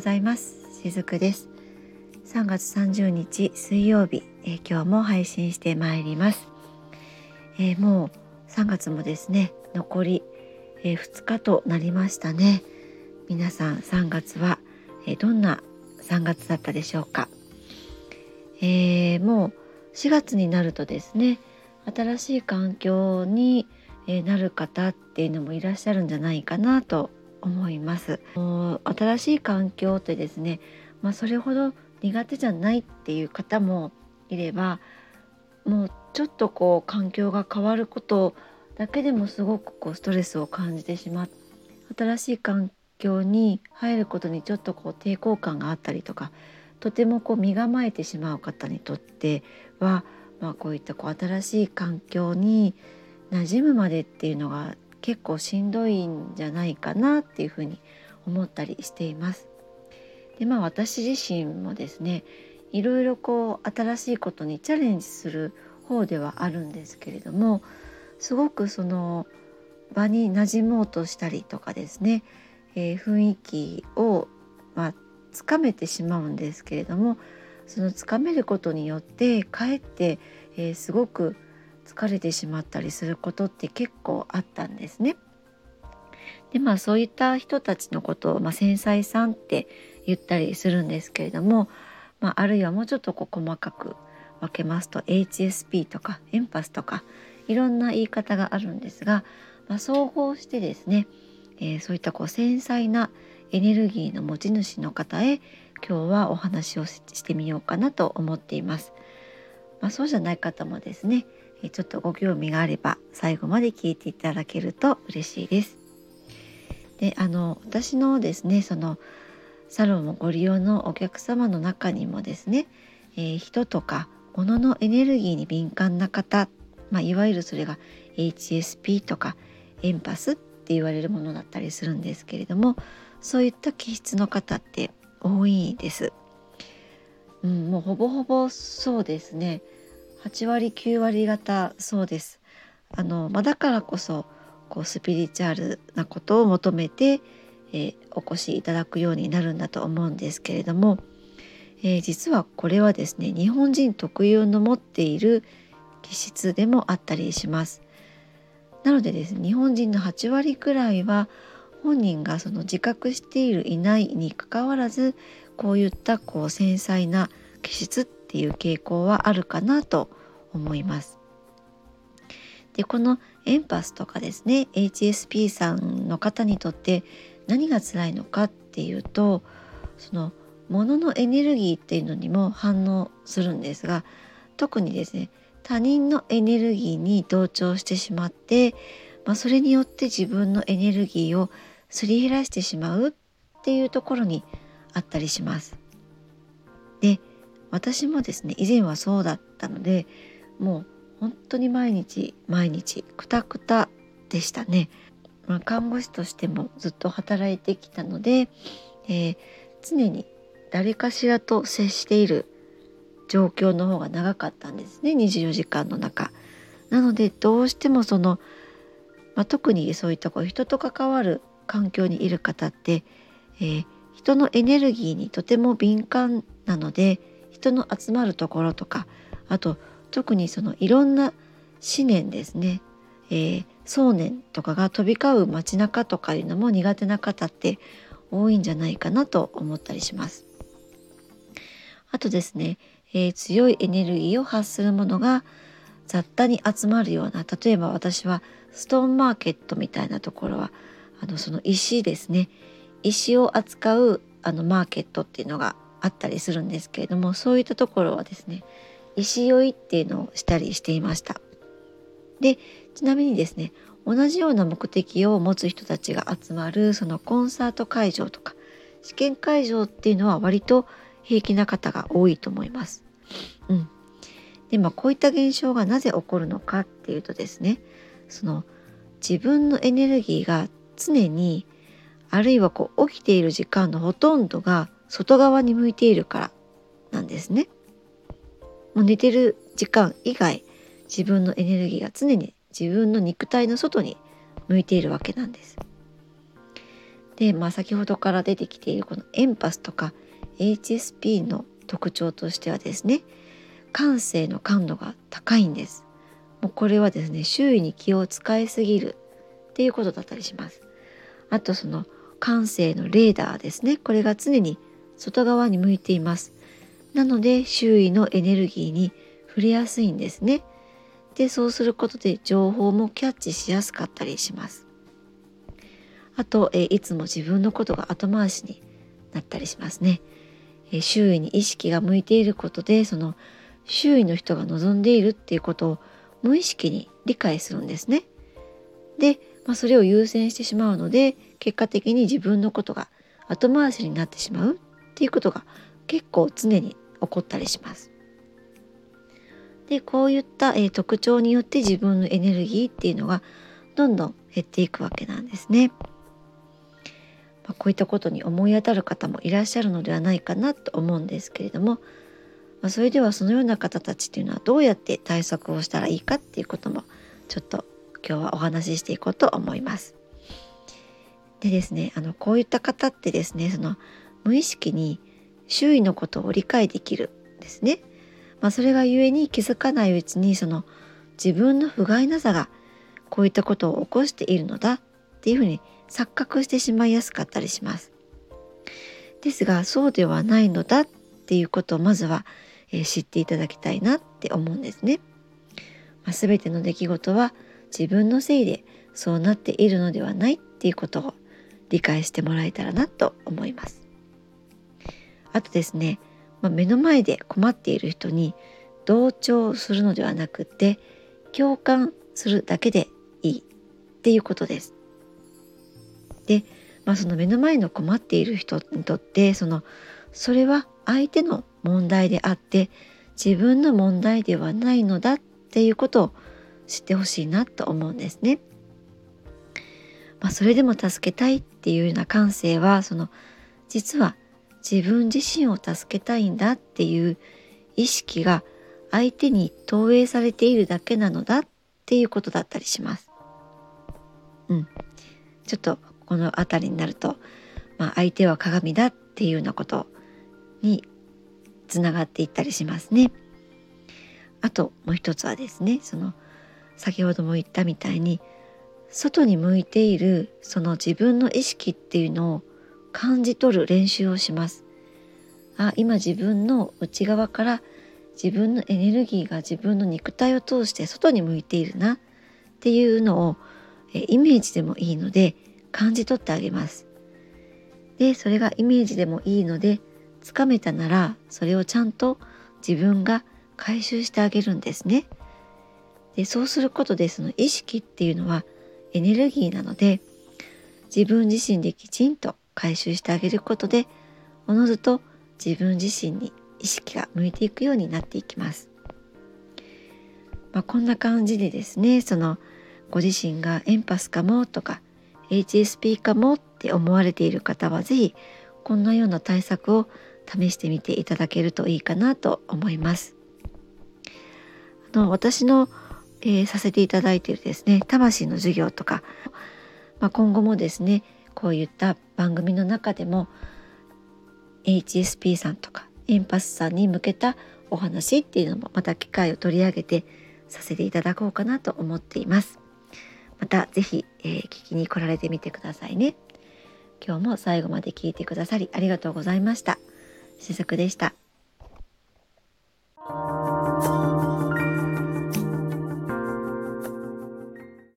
ございます。しずくです。3月30日水曜日、えー、今日も配信してまいります、えー、もう3月もですね残り、えー、2日となりましたね。皆さん3月は、えどんな3月だったでしょうか、えもう4月になるとですね新しい環境になる方っていうのもいらっしゃるんじゃないかなと思います。新しい環境ってですね、まあ、それほど苦手じゃないっていう方もいればもうちょっとこう環境が変わることだけでもすごくこうストレスを感じてしまう。新しい環境に入ることにちょっとこう抵抗感があったりとかとてもこう身構えてしまう方にとっては、まあ、こういったこう新しい環境に馴染むまでっていうのが結構しんどいんじゃないかなっていうふうに思ったりしています。でまあ私自身もですねいろいろこう新しいことにチャレンジする方ではあるんですけれどもすごくその場に馴染もうとしたりとかですね、えー、雰囲気を、まあ、つかめてしまうんですけれどもそのつかめることによってかえって、えー、すごく疲れてしまったりすることって結構あったんですね。でまあそういった人たちのことを、まあ、繊細さんって言ったりするんですけれども、まあ、あるいはもうちょっとこう細かく分けますと HSP とかエンパスとかいろんな言い方があるんですが、まあ、総合してですね、えー、そういったこう繊細なエネルギーの持ち主の方へ今日はお話をしてみようかなと思っています。まあ、そうじゃない方もですねちょっとご興味があれば最後まで聞いていただけると嬉しいです。であの私のですねそのサロンをご利用のお客様の中にもですね、えー、人とか物のエネルギーに敏感な方、まあ、いわゆるそれが HSP とかエンパスって言われるものだったりするんですけれどもそういった気質の方って多いです。うん、もうほぼほぼそうですね。8割9割方そうです。あのまあ、だからこそこうスピリチュアルなことを求めて、えー、お越しいただくようになるんだと思うんですけれども、えー、実はこれはですね日本人特有の持っている気質でもあったりします。なのでですね日本人の8割くらいは本人がその自覚しているいないにかかわらずこういったこう繊細な気質っていう傾向はあるかなと思います。でこのエンパスとかですね HSP さんの方にとって何が辛いのかっていうとその物のエネルギーっていうのにも反応するんですが特にですね他人のエネルギーに同調してしまって、まあ、それによって自分のエネルギーをすり減らしてしまうっていうところにあったりします。で私もですね以前はそうだったのでもう本当に毎日毎日くたくたでしたね。まあ、看護師としてもずっと働いてきたので、えー、常に誰かしらと接している状況の方が長かったんですね24時間の中。なのでどうしてもその、まあ、特にそういったこう人と関わる環境にいる方って、えー、人のエネルギーにとても敏感なので人の集まるところとかあと特にそのいろんな思念ですね、えー、想念とかが飛び交う街中とかいうのも苦手な方って多いんじゃないかなと思ったりします。あとですね、えー、強いエネルギーを発するものが雑多に集まるような例えば私はストーンマーケットみたいなところはあのその石ですね石を扱うあのマーケットっていうのがあったりするんですけれどもそういったところはですね石酔いっていうのをしたりしていました。でちなみにですね同じような目的を持つ人たちが集まるそのコンサート会場とか試験会場っていうのは割と平気な方が多いと思います。うん、でまあこういった現象がなぜ起こるのかっていうとですねその自分のエネルギーが常にあるいはこう起きている時間のほとんどが外側に向いているからなんですね。もう寝てる時間以外自分のエネルギーが常に自分の肉体の外に向いているわけなんです。で、まあ、先ほどから出てきているこのエンパスとか HSP の特徴としてはですね感性の感度が高いんですもうこれはですね周囲に気を使いすぎるっていうことだったりしますあとその感性のレーダーですねこれが常に外側に向いています。なので周囲のエネルギーに触れやすいんですね。でそうすることで情報もキャッチしやすかったりします。あと、えいつも自分のことが後回しになったりしますね、え周囲に意識が向いていることでその周囲の人が望んでいるっていうことを無意識に理解するんですね。で、まあ、それを優先してしまうので結果的に自分のことが後回しになってしまう。っていうことが結構常に起こったりします。でこういった、えー、特徴によって自分のエネルギーっていうのがどんどん減っていくわけなんですね。まあ、こういったことに思い当たる方もいらっしゃるのではないかなと思うんですけれども、まあ、それではそのような方たちっていうのはどうやって対策をしたらいいかっていうこともちょっと今日はお話ししていこうと思います。でですねあのこういった方ってですねその無意識に周囲のことを理解できるんですね。まあ、それが故に気づかないうちにその自分の不甲斐なさがこういったことを起こしているのだっていうふうに錯覚してしまいやすかったりします。ですがそうではないのだっていうことをまずは、えー、知っていただきたいなって思うんですね。まあ、全ての出来事は自分のせいでそうなっているのではないっていうことを理解してもらえたらなと思います。あとですねまあ、目の前で困っている人に同調するのではなくて共感するだけでいいっていうことです。で、まあ、その目の前の困っている人にとってそのそれは相手の問題であって自分の問題ではないのだっていうことを知ってほしいなと思うんですね。まあ、それでも助けたいっていうような感性はその実は自分自身を助けたいんだっていう意識が相手に投影されているだけなのだっていうことだったりします。うん。ちょっとこの辺りになると、まあ、相手は鏡だっていうようなことにつながっていったりしますね。あともう一つはですねその先ほども言ったみたいに外に向いているその自分の意識っていうのを感じ取る練習をします。あ今自分の内側から自分のエネルギーが自分の肉体を通して外に向いているなっていうのをイメージでもいいので感じ取ってあげます。でそれがイメージでもいいのでつかめたならそれをちゃんと自分が回収してあげるんですね。でそうすることでその意識っていうのはエネルギーなので自分自身できちんと回収してあげることでおのずと自分自身に意識が向いていくようになっていきます。まあ、こんな感じでですねそのご自身がエンパスかもとか HSP かもって思われている方は是非こんなような対策を試してみていただけるといいかなと思います。あの私の、えー、させていただいているですね魂の授業とか、まあ、今後もですねこういった番組の中でも HSP さんとかエンパスさんに向けたお話っていうのもまた機会を取り上げてさせていただこうかなと思っています。また是非、えー、聞きに来られてみてくださいね。今日も最後まで聞いてくださりありがとうございました。しずくでした。